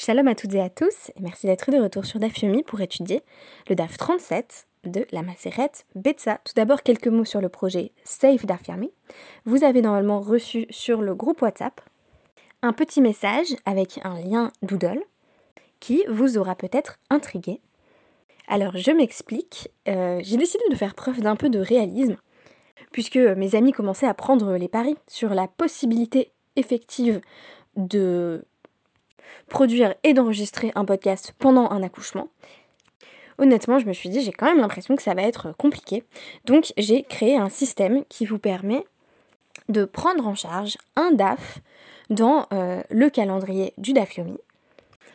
Shalom à toutes et à tous, et merci d'être de retour sur DAF Yomi pour étudier le DAF 37 de la Maseret Betsa. Tout d'abord, quelques mots sur le projet Save DAF Yomi. Vous avez normalement reçu sur le groupe WhatsApp un petit message avec un lien Doodle qui vous aura peut-être intrigué. Alors, je m'explique. Euh, j'ai décidé de faire preuve d'un peu de réalisme, puisque mes amis commençaient à prendre les paris sur la possibilité effective de produire et d'enregistrer un podcast pendant un accouchement. Honnêtement, je me suis dit, j'ai quand même l'impression que ça va être compliqué. Donc, j'ai créé un système qui vous permet de prendre en charge un DAF dans euh, le calendrier du DAFiomi.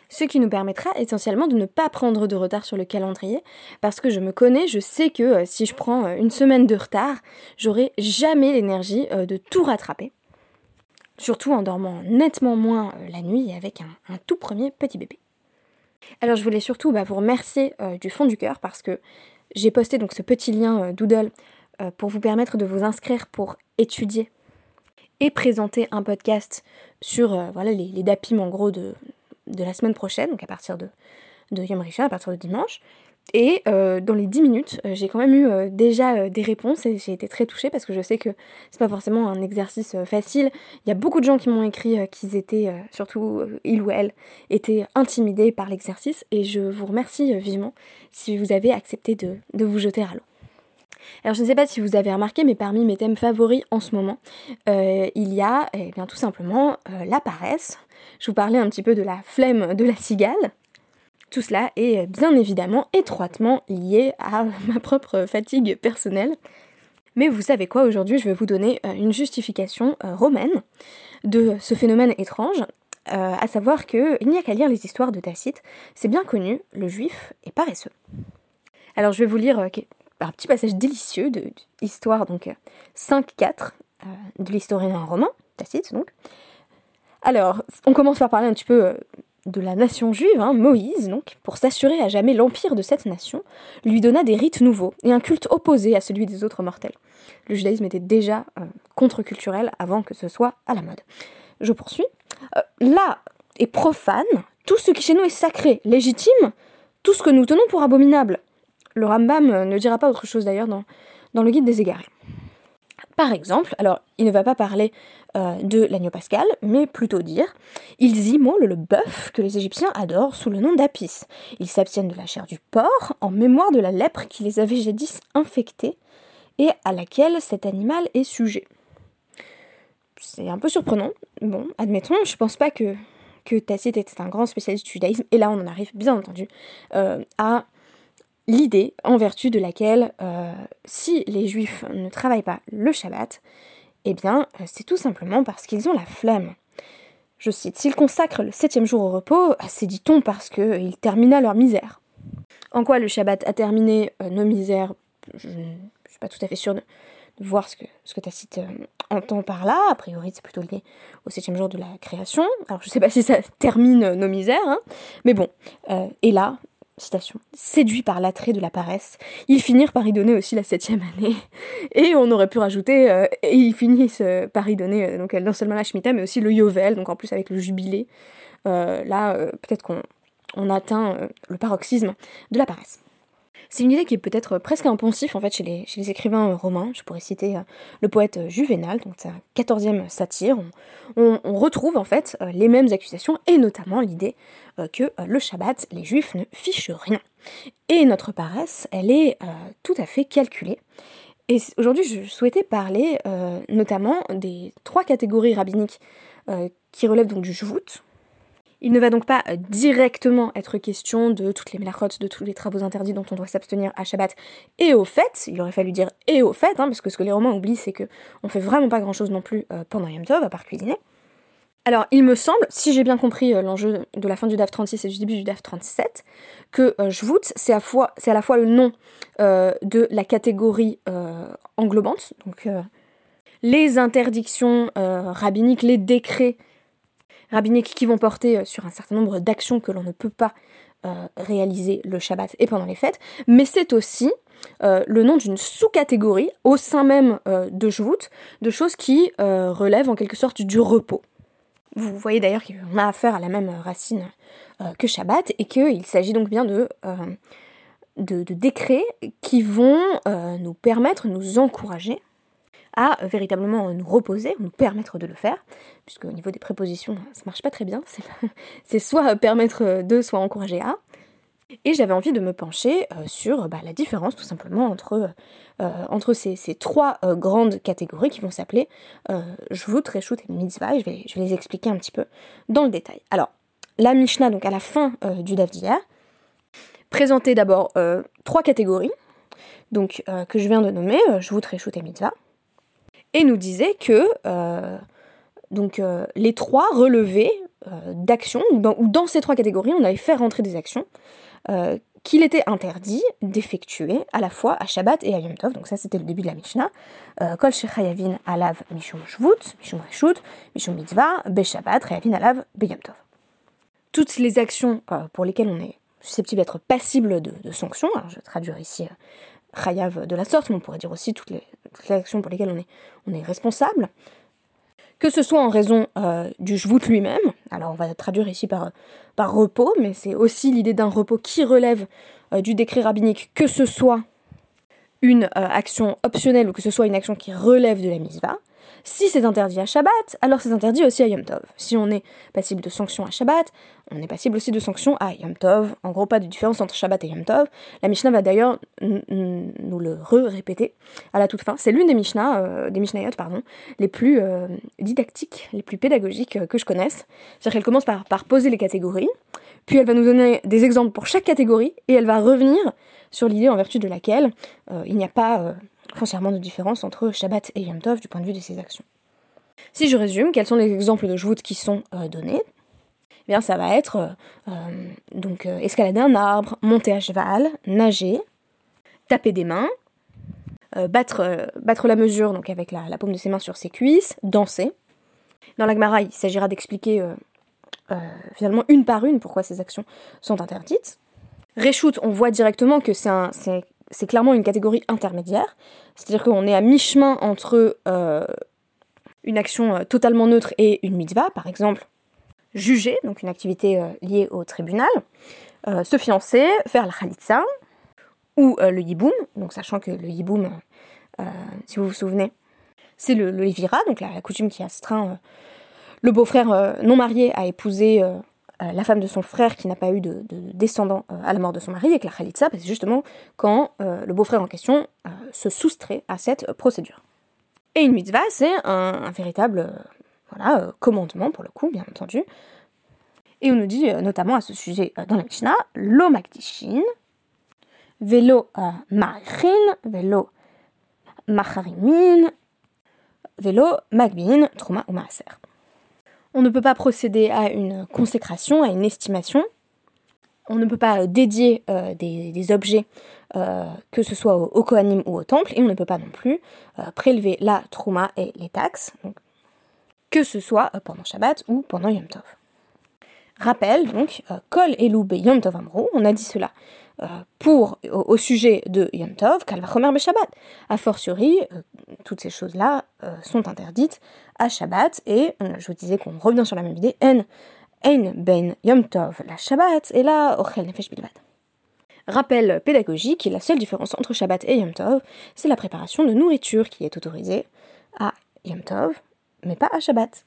Ce qui nous permettra essentiellement de ne pas prendre de retard sur le calendrier, parce que je me connais, je sais que euh, si je prends euh, une semaine de retard, j'aurai jamais l'énergie de tout rattraper surtout en dormant nettement moins euh, la nuit avec un, tout premier petit bébé. Alors je voulais surtout bah, vous remercier euh, du fond du cœur parce que j'ai posté donc ce petit lien euh, Doodle pour vous permettre de vous inscrire pour étudier et présenter un podcast sur voilà, les, les DAPIM en gros de, la semaine prochaine, donc à partir de, de Yom à partir de dimanche. Et euh, dans les 10 minutes, euh, j'ai quand même eu euh, déjà des réponses et j'ai été très touchée parce que je sais que c'est pas forcément un exercice facile. Il y a beaucoup de gens qui m'ont écrit qu'ils étaient, surtout il ou elle, étaient intimidés par l'exercice et je vous remercie vivement si vous avez accepté de, vous jeter à l'eau. Alors je ne sais pas si vous avez remarqué, mais parmi mes thèmes favoris en ce moment, il y a eh bien tout simplement la paresse. Je vous parlais un petit peu de la flemme de la cigale. Tout cela est bien évidemment étroitement lié à ma propre fatigue personnelle. Mais vous savez quoi, aujourd'hui je vais vous donner euh, une justification euh, romaine de ce phénomène étrange, euh, à savoir qu'il n'y a qu'à lire les histoires de Tacite, c'est bien connu, le juif est paresseux. Alors je vais vous lire un petit passage délicieux de, l'histoire donc 5-4 de l'historien romain, Tacite donc. Alors, on commence par parler un petit peu de la nation juive, hein, Moïse, donc, pour s'assurer à jamais l'empire de cette nation, lui donna des rites nouveaux et un culte opposé à celui des autres mortels. Le judaïsme était déjà euh, contre-culturel avant que ce soit à la mode. Je poursuis. Euh, là est profane tout ce qui chez nous est sacré, légitime, tout ce que nous tenons pour abominable. Le Rambam euh, ne dira pas autre chose d'ailleurs dans, dans le guide des égarés. Par exemple, alors il ne va pas parler euh, de l'agneau pascal, mais plutôt dire ils immolent le bœuf que les Égyptiens adorent sous le nom d'apis. Ils s'abstiennent de la chair du porc en mémoire de la lèpre qui les avait jadis infectés et à laquelle cet animal est sujet. C'est un peu surprenant. Bon, admettons, je pense pas que, que Tacite était un grand spécialiste du judaïsme, et là on en arrive bien entendu euh, à l'idée en vertu de laquelle euh, si les juifs ne travaillent pas le Shabbat, eh bien euh, c'est tout simplement parce qu'ils ont la flemme. Je cite, s'ils consacrent le septième jour au repos, c'est dit-on parce qu'ils termina leur misère. En quoi le Shabbat a terminé euh, nos misères, je ne suis pas tout à fait sûre de, voir ce que, ce que Tacite entend par là. A priori, c'est plutôt lié au septième jour de la création. Alors, je ne sais pas si ça termine nos misères, hein. mais bon. et là, citation, séduits par l'attrait de la paresse, ils finirent par y donner aussi la septième année. Et on aurait pu rajouter, euh, et ils finissent euh, par y donner euh, non seulement la Shemitah, mais aussi le Yovel, donc en plus avec le jubilé. là, peut-être qu'on on atteint le paroxysme de la paresse. C'est une idée qui est peut-être presque impensif en fait chez les, écrivains romains. Je pourrais citer le poète Juvénal, donc sa quatorzième satire. On, retrouve en fait les mêmes accusations et notamment l'idée euh, que euh, le Shabbat, les Juifs ne fichent rien. Et notre paresse, elle est euh, tout à fait calculée. Et aujourd'hui, je souhaitais parler notamment des trois catégories rabbiniques qui relèvent donc du Jvout. Il ne va donc pas directement être question de toutes les melachotes, de tous les travaux interdits dont on doit s'abstenir à Shabbat et au fait, il aurait fallu dire et au fait, hein, parce que ce que les Romains oublient, c'est que on fait vraiment pas grand chose non plus pendant Yom Tov, à part cuisiner. Alors, il me semble, si j'ai bien compris euh, l'enjeu de la fin du DAF 36 et du début du DAF 37, que euh, c'est à, la fois le nom euh, de la catégorie euh, englobante, donc les interdictions rabbiniques, les décrets rabbiniques qui vont porter sur un certain nombre d'actions que l'on ne peut pas réaliser le Shabbat et pendant les fêtes, mais c'est aussi le nom d'une sous-catégorie au sein même de Jvout, de choses qui relèvent en quelque sorte du repos. Vous voyez d'ailleurs qu'on a affaire à la même racine que Shabbat et qu'il s'agit donc bien de, décrets qui vont nous permettre, nous encourager à véritablement nous reposer, nous permettre de le faire, puisque au niveau des prépositions, ça marche pas très bien, c'est soit permettre de, soit encourager à. Et j'avais envie de me pencher euh, sur bah, la différence tout simplement entre, euh, ces, trois euh, grandes catégories qui vont s'appeler Jvut, Reshut et Mitzvah, et je vais, les expliquer un petit peu dans le détail. Alors, la Mishnah, donc à la fin du Daf présentait d'abord trois catégories, donc que je viens de nommer, Jvut, Reshut et Mitzvah, et nous disait que donc, les trois relevaient d'actions, ou dans, ces trois catégories, on allait faire rentrer des actions euh, qu'il était interdit d'effectuer à la fois à Shabbat et à Yom Tov. Donc ça, c'était le début de la Mishnah. Euh, Kol shechayavin alav mishum shvut, mishum reshut, mishum mitzvah, be Shabbat, reyavin alav be Yom Tov. Toutes les actions euh, pour lesquelles on est susceptible d'être passible de, sanctions, alors je traduire ici chayav de la sorte, mais on pourrait dire aussi toutes les, actions pour lesquelles on est, on est responsable, que ce soit en raison euh, du Jvout lui-même, alors on va traduire ici par, par repos, mais c'est aussi l'idée d'un repos qui relève euh, du décret rabbinique, que ce soit une euh, action optionnelle ou que ce soit une action qui relève de la misva, si c'est interdit à Shabbat, alors c'est interdit aussi à Yom Tov. Si on est passible de sanctions à Shabbat, on est passible aussi de sanctions à Yom Tov. En gros, pas de différence entre Shabbat et Yom Tov. La Mishnah va d'ailleurs nous le re-répéter à la toute fin. C'est l'une des Mishnah, euh, des Mishnayot, pardon, les plus euh, didactiques, les plus pédagogiques euh, que je connaisse. C'est-à-dire qu'elle commence par poser les catégories, puis elle va nous donner des exemples pour chaque catégorie, et elle va revenir sur l'idée en vertu de laquelle il n'y a pas foncièrement de différence entre Shabbat et Yom Tov du point de vue de ses actions. Si je résume, quels sont les exemples de Jvout qui sont euh, donnés? Eh bien, ça va être euh, euh, donc escalader un arbre, monter à cheval, nager, taper des mains, battre, la mesure donc avec la, paume de ses mains sur ses cuisses, danser. Dans la Gemara, il s'agira d'expliquer finalement une par une pourquoi ces actions sont interdites. Reshoot, on voit directement que c'est clairement une catégorie intermédiaire, c'est-à-dire qu'on est à mi-chemin entre euh, une action euh, totalement neutre et une mitzvah, par exemple. Juger, donc une activité euh, liée au tribunal, se fiancer, faire la khalitsa, ou le yiboum, donc sachant que le yiboum, si vous vous souvenez, c'est le, le donc la, coutume qui astreint le beau-frère non marié à épouser euh, la femme de son frère qui n'a pas eu de, descendant euh, à la mort de son mari, et que la Khalitsa, c'est justement quand euh, le beau-frère en question se soustrait à cette procédure. Et une mitzvah, c'est un, véritable voilà, commandement, pour le coup, bien entendu. Et on nous dit notamment à ce sujet dans la Mishnah, lo makdishin, velo marichin, velo macharimin, velo magbin, truma ou maaser. On ne peut pas procéder à une consécration, à une estimation. On ne peut pas dédier euh, des, objets, euh, que ce soit au, Kohanim ou au temple, et on ne peut pas non plus euh, prélever la trouma et les taxes, que ce soit pendant Shabbat ou pendant Yom Tov. Rappel, donc, Kol Elou Yom Tov Amro, on a dit cela euh, pour, au, sujet de Yom Tov, Kalvachomer Shabbat. A fortiori, euh, toutes ces choses-là euh, sont interdites à Shabbat, et je vous disais qu'on revient sur la même idée, En, en ben Yom Tov la Shabbat, et là, Ochel Nefesh Bilvad. Rappel pédagogique, la seule différence entre Shabbat et Yom Tov, c'est la préparation de nourriture qui est autorisée à Yom Tov, mais pas à Shabbat.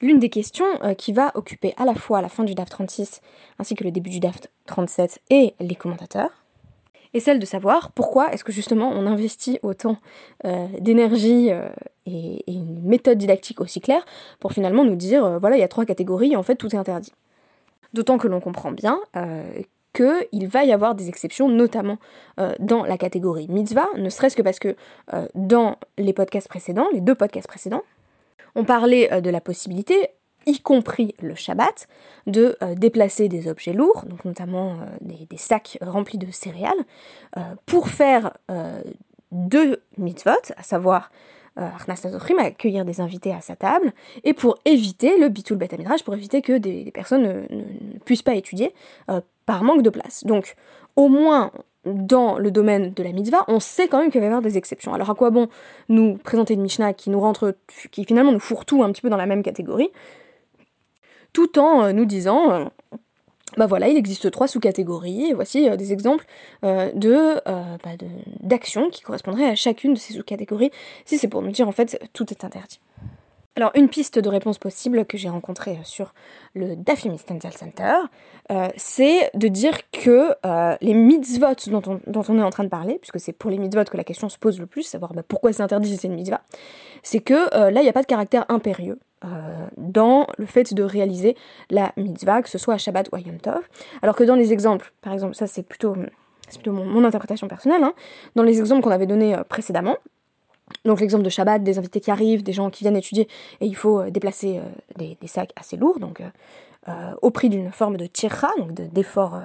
L'une des questions euh, qui va occuper à la fois la fin du DAF 36 ainsi que le début du DAF 37 et les commentateurs est celle de savoir pourquoi est-ce que justement on investit autant euh, d'énergie euh, et, une méthode didactique aussi claire pour finalement nous dire voilà il y a trois catégories et en fait tout est interdit. D'autant que l'on comprend bien qu'il va y avoir des exceptions, notamment dans la catégorie mitzvah, ne serait-ce que parce que dans les podcasts précédents, les deux podcasts précédents, on parlait euh, de la possibilité, y compris le Shabbat, de euh, déplacer des objets lourds, donc notamment euh, des, sacs remplis de céréales, pour faire deux mitzvot, à savoir accueillir des invités à sa table, et pour éviter le bitul bet pour éviter que des, personnes ne, puissent pas étudier par manque de place. Au moins, dans le domaine de la mitzvah, on sait quand même qu'il va y avoir des exceptions. Alors à quoi bon nous présenter une Mishnah qui nous rentre, qui finalement nous fourre tout un petit peu dans la même catégorie, tout en nous disant bah voilà, il existe trois sous-catégories, et voici des exemples bah, d'actions qui correspondraient à chacune de ces sous-catégories, si c'est pour nous dire en fait tout est interdit. Alors une piste de réponse possible que j'ai rencontrée sur le Dafyomi Stencil Center, euh, c'est de dire que euh, les mitzvot dont on, est en train de parler, puisque c'est pour les mitzvot que la question se pose le plus, savoir bah, pourquoi c'est interdit si c'est une mitzvah, c'est que euh, là il n'y a pas de caractère impérieux dans le fait de réaliser la mitzvah, que ce soit à Shabbat ou à Yom Tov, alors que dans les exemples, par exemple, ça c'est plutôt, plutôt mon, interprétation personnelle, hein, dans les exemples qu'on avait donnés précédemment, donc l'exemple de Shabbat, des invités qui arrivent, des gens qui viennent étudier, et il faut euh, déplacer euh, des, sacs assez lourds, donc euh, au prix d'une forme de tirra, donc d'effort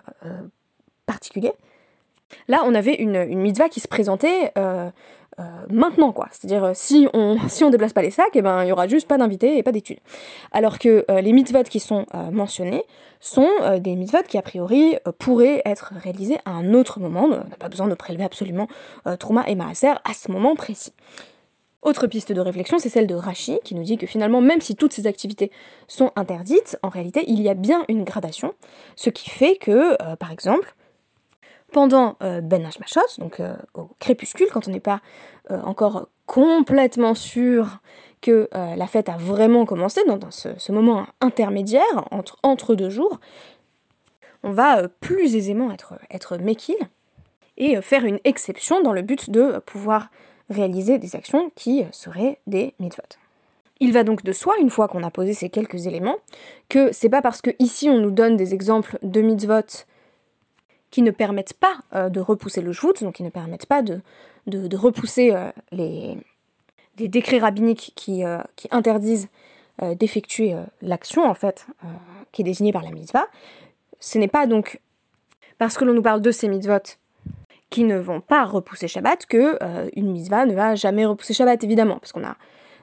particulier. Là, on avait une, une mitzvah qui se présentait euh, maintenant quoi. C'est-à-dire euh, si on si on déplace pas les sacs, et eh ben il y aura juste pas d'invités et pas d'études. Alors que euh, les mitzvot qui sont mentionnés sont des mitzvot qui a priori pourraient être réalisés à un autre moment. On n'a pas besoin de prélever absolument Trouma et Maaser à ce moment précis. Autre piste de réflexion, c'est celle de Rashi, qui nous dit que finalement, même si toutes ces activités sont interdites, en réalité, il y a bien une gradation, ce qui fait que, par exemple, pendant euh, Ben Hashmashot, donc euh, au crépuscule, quand on n'est pas euh, encore complètement sûr que la fête a vraiment commencé, dans, ce, moment intermédiaire, entre, entre deux jours, on va plus aisément être, être mekil et faire une exception dans le but de pouvoir réaliser des actions qui seraient des mitzvot. Il va donc de soi, une fois qu'on a posé ces quelques éléments, que c'est pas parce que ici on nous donne des exemples de mitzvot qui ne permettent pas euh, de repousser le jout, donc qui ne permettent pas de, de, repousser euh, les, des décrets rabbiniques qui, euh, qui interdisent d'effectuer l'action, en fait, qui est désignée par la mitzvah. Ce n'est pas donc parce que l'on nous parle de ces mitzvot qui ne vont pas repousser Shabbat que une mitzvah ne va jamais repousser Shabbat, évidemment, parce qu'on a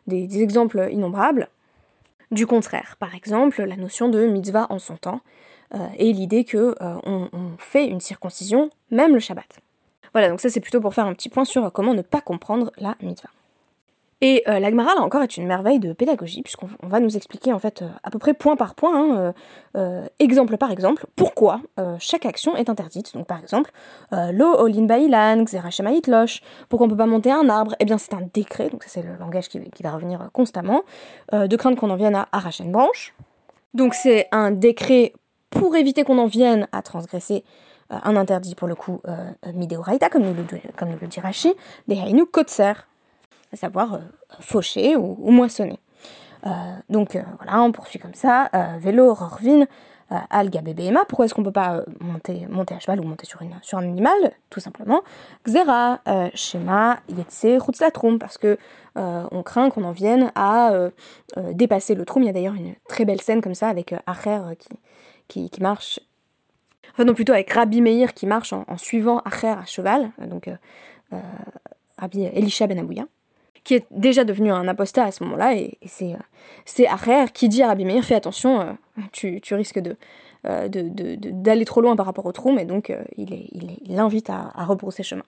des, exemples innombrables. Du contraire, par exemple, la notion de mitzvah en son temps, et l'idée que euh, on, fait une circoncision même le Shabbat. Voilà, donc ça c'est plutôt pour faire un petit point sur comment ne pas comprendre la mitzvah. Et euh, l'Agmara, là encore, est une merveille de pédagogie, puisqu'on va nous expliquer, en fait, à peu près point par point, hein, exemple par exemple, pourquoi chaque action est interdite. Donc, par exemple, lo olin bailan, xerashema itlosh, pourquoi on peut pas monter un arbre? Eh bien, c'est un décret, donc ça c'est le langage qui, qui va revenir constamment, de crainte qu'on en vienne à arracher une branche. Donc, c'est un décret pour éviter qu'on en vienne à transgresser euh, un interdit pour le coup euh, midéoraïta, comme nous le, comme nous le dit Rashi, des hainu kotser, à savoir euh, faucher ou, moissonner. donc voilà, on poursuit comme ça. vélo, rorvin, alga bébéma. Pourquoi est-ce qu'on peut pas monter, monter à cheval ou monter sur, une, sur un animal? Tout simplement. Xera, schéma, yetse, troum, parce que on craint qu'on en vienne à dépasser le troum. Il y a d'ailleurs une très belle scène comme ça avec Acher qui qui, marche, enfin non plutôt avec Rabbi Meir qui marche en, suivant Acher à cheval, donc euh, euh, Rabbi Elisha Ben Abouya, qui est déjà devenu un apostat à ce moment-là, et, c'est euh, c'est Acher qui dit à Rabbi Meir, fais attention, tu, risques de d'aller trop loin par rapport au trou, mais donc il l'invite à, à rebrousser chemin.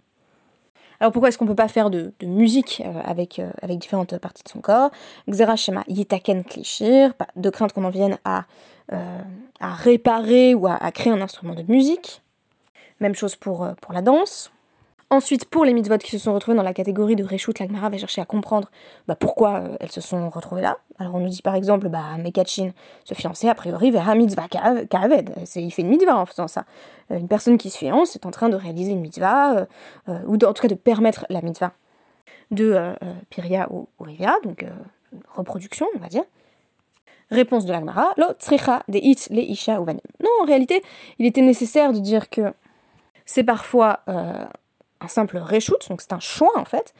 Alors pourquoi est-ce qu'on peut pas faire de, musique avec, avec différentes parties de son corps? Xera Shema Yitaken Klishir, de crainte qu'on en vienne à euh, à réparer ou à, créer un instrument de musique. Même chose pour, euh, pour la danse. Ensuite, pour les mitzvot qui se sont retrouvés dans la catégorie de Reshut, l'Agmara va chercher à comprendre bah, pourquoi euh, elles se sont retrouvées là. Alors on nous dit par exemple, bah, Mekachin se fiançait a priori vers un mitzvah kaved. Il fait une mitzvah en faisant ça. une personne qui se fiance est en train de réaliser une mitzvah, ou en tout cas de permettre la mitzvah de Piria ou, ou Rivia, donc reproduction on va dire. Réponse de l'Agmara, lo tsricha de it le isha uvanim. Non, en réalité, il était nécessaire de dire que c'est parfois euh, un simple reshoot, donc c'est un choix en fait,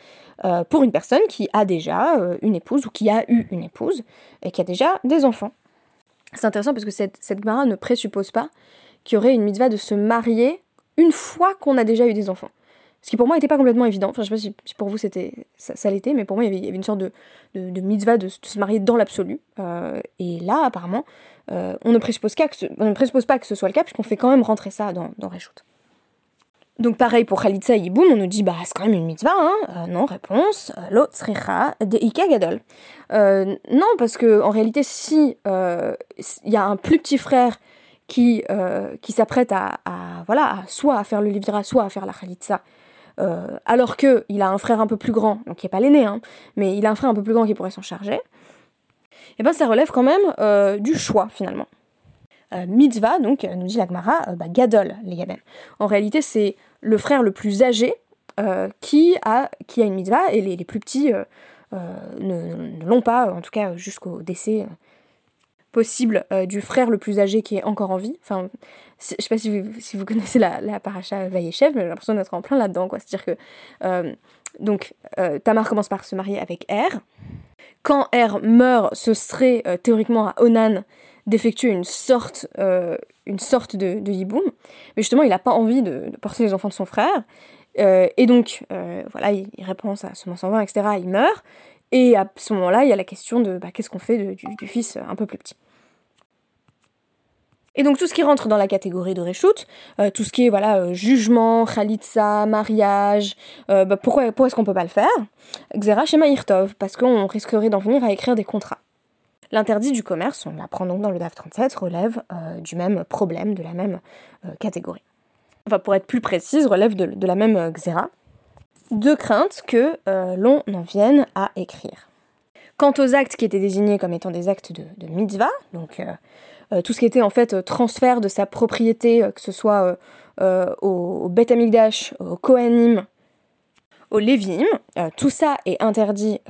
euh, pour une personne qui a déjà euh, une épouse ou qui a eu une épouse et qui a déjà des enfants. C'est intéressant parce que cette, cette Gemara ne présuppose pas qu'il y aurait une mitzvah de se marier une fois qu'on a déjà eu des enfants. Ce qui pour moi n'était pas complètement évident. Enfin, je sais pas si, pour vous c'était ça, l'était, mais pour moi il y avait, une sorte de, de, mitzvah de, se marier dans l'absolu. Euh, et là, apparemment, on, ne présuppose que on ne présuppose pas que ce soit le cas, puisqu'on fait quand même rentrer ça dans, dans Reshoot. Donc pareil pour Khalitsa et Yiboum, on nous dit bah c'est quand même une mitzvah, hein euh, Non, réponse, euh, lo tzricha de Gadol. Euh, non, parce que en réalité, si il y a un plus petit frère qui, qui s'apprête à, voilà, soit à faire le livra, soit à faire la Khalitsa, alors que il a un frère un peu plus grand, donc qui est pas l'aîné, hein, mais il a un frère un peu plus grand qui pourrait s'en charger, et eh ben ça relève quand même du choix finalement. Mitzvah, donc, nous dit l'Agmara, bah, gadol, les gaben. En réalité, c'est le frère le plus âgé euh, qui, a, qui a une mitzvah et les, plus petits euh, euh, ne, l'ont pas, en tout cas jusqu'au décès possible du frère le plus âgé qui est encore en vie. Enfin, je sais pas si vous, si vous connaissez la, la paracha Vaïechev, mais j'ai l'impression d'être en plein là-dedans. C'est-à-dire que donc, Tamar commence par se marier avec Er. Quand Er meurt, ce serait théoriquement à Onan d'effectuer une sorte, euh, une sorte de, de yiboum. Mais justement, il n'a pas envie de, porter les enfants de son frère. Euh, et donc, euh, voilà, il, répond à ce moment vain, etc. Il meurt. Et à ce moment-là, il y a la question de bah, qu'est-ce qu'on fait du, fils un peu plus petit. Et donc tout ce qui rentre dans la catégorie de Reshoot, tout ce qui est voilà jugement, khalitsa, mariage, bah, pourquoi, pourquoi est-ce qu'on peut pas le faire? Xera chez Irtov, parce qu'on risquerait d'en venir à écrire des contrats. L'interdit du commerce, on l'apprend donc dans le DAF 37, relève euh, du même problème, de la même euh, catégorie. Enfin, pour être plus précise, relève de, la même euh, xéra. Deux craintes que l'on en vienne à écrire. Quant aux actes qui étaient désignés comme étant des actes de, mitzvah, donc tout ce qui était en fait transfert de sa propriété, que ce soit au, au Beth Amikdash, au Kohanim, au Lévim, tout ça est interdit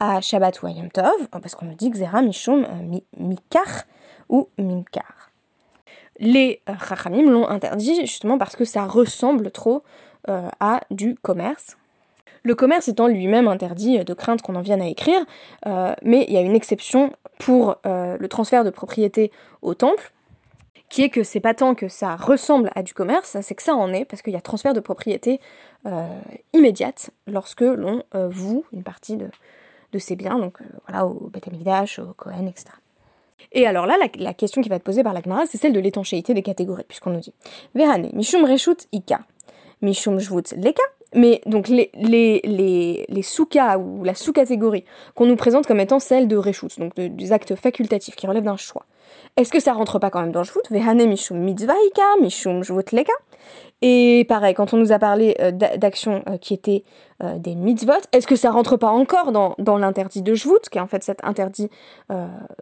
à Shabbat ou à Yom Tov, parce qu'on nous dit Xera Mishum euh, Mikar ou Mimkar. Les euh, Chachamim l'ont interdit justement parce que ça ressemble trop euh, à du commerce. Le commerce étant lui-même interdit de crainte qu'on en vienne à écrire, mais il y a une exception pour le transfert de propriété au temple, qui est que c'est pas tant que ça ressemble à du commerce, c'est que ça en est, parce qu'il y a transfert de propriété immédiate lorsque l'on voue une partie de, de ses biens, donc euh, voilà, au Beth au Cohen, etc. Et alors là, la, question qui va être posée par la c'est celle de l'étanchéité des catégories, puisqu'on nous dit Verane, Mishum Reshut Ika, Mishum Jvut Leka, mais donc les, les, les, les sous-cas ou la sous-catégorie qu'on nous présente comme étant celle de Reshut, donc des actes facultatifs qui relèvent d'un choix, est-ce que ça rentre pas quand même dans Jvut Vehane Mishum Mishum et pareil, quand on nous a parlé euh, d'actions euh, qui étaient euh, des mitzvot, est-ce que ça rentre pas encore dans, dans l'interdit de Jvout, qui est en fait cet interdit,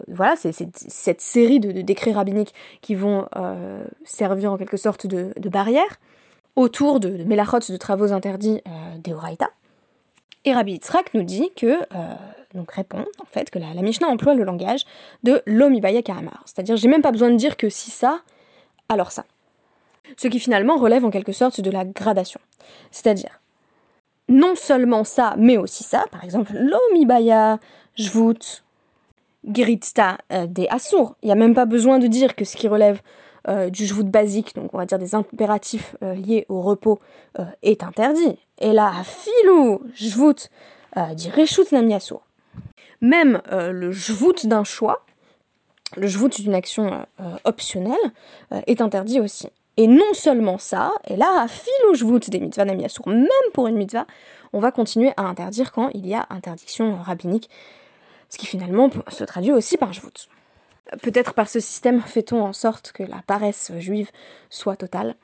voilà, c'est cette série de, décrets rabbiniques qui vont servir en quelque sorte de, de barrière autour de, de mélachot, de travaux interdits des Oraita. Et Rabbi Yitzhak nous dit que, donc répond en fait, que la, Mishnah emploie le langage de l'omibaya karamar. C'est-à-dire, j'ai même pas besoin de dire que si ça, alors ça ce qui finalement relève en quelque sorte de la gradation. C'est-à-dire, non seulement ça, mais aussi ça, par exemple, l'omibaya, jvut, gritsta euh, des assour. Il n'y a même pas besoin de dire que ce qui relève euh, du jvut basique, donc on va dire des impératifs euh, liés au repos, est interdit. Et là, filou, jvut, dit reshut nami. Même le jvut d'un choix, le jvut d'une action optionnelle, est interdit aussi. Et non seulement ça, et là, filouchvout des mitzvahs namiasour, même pour une mitzvah, on va continuer à interdire quand il y a interdiction rabbinique, ce qui finalement se traduit aussi par jvout. Peut-être par ce système fait-on en sorte que la paresse juive soit totale,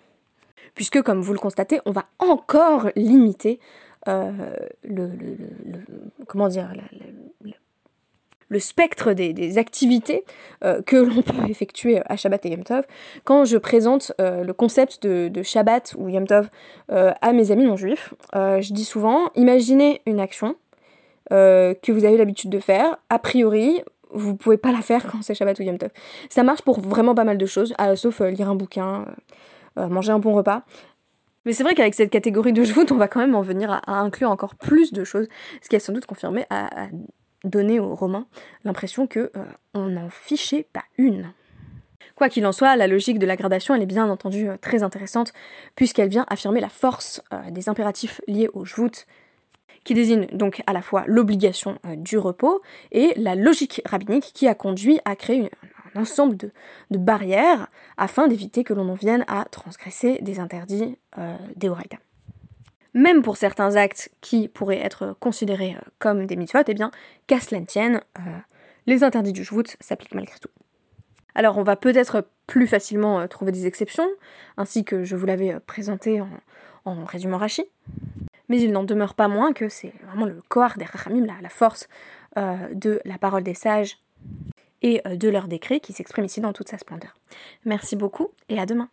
puisque comme vous le constatez, on va encore limiter euh, le, comment dire le spectre des, activités euh, que l'on peut effectuer à Shabbat et Yom Tov. Quand je présente euh, le concept de, Shabbat ou Yom Tov euh, à mes amis non juifs, je dis souvent, imaginez une action que vous avez l'habitude de faire, a priori, vous pouvez pas la faire quand c'est Shabbat ou Yom Tov. Ça marche pour vraiment pas mal de choses, sauf lire un bouquin, manger un bon repas. Mais c'est vrai qu'avec cette catégorie de joutes, on va quand même en venir à, inclure encore plus de choses, ce qui a sans doute confirmé à donner aux Romains l'impression que euh, on n'en fichait pas une. Quoi qu'il en soit, la logique de la gradation, elle est bien entendu euh, très intéressante, puisqu'elle vient affirmer la force euh, des impératifs liés au jvout, qui désigne donc à la fois l'obligation du repos et la logique rabbinique qui a conduit à créer un ensemble de, barrières afin d'éviter que l'on en vienne à transgresser des interdits des Même pour certains actes qui pourraient être considérés euh, comme des mitzvot, eh bien, qu'à cela tienne, euh, les interdits du Shvut s'appliquent malgré tout. Alors on va peut-être plus facilement trouver des exceptions, ainsi que je vous l'avais présenté en, résumant Rachi, mais il n'en demeure pas moins que c'est vraiment le corps des Rachamim, la, force de la parole des sages et euh, de leur décret qui s'exprime ici dans toute sa splendeur. Merci beaucoup et à demain.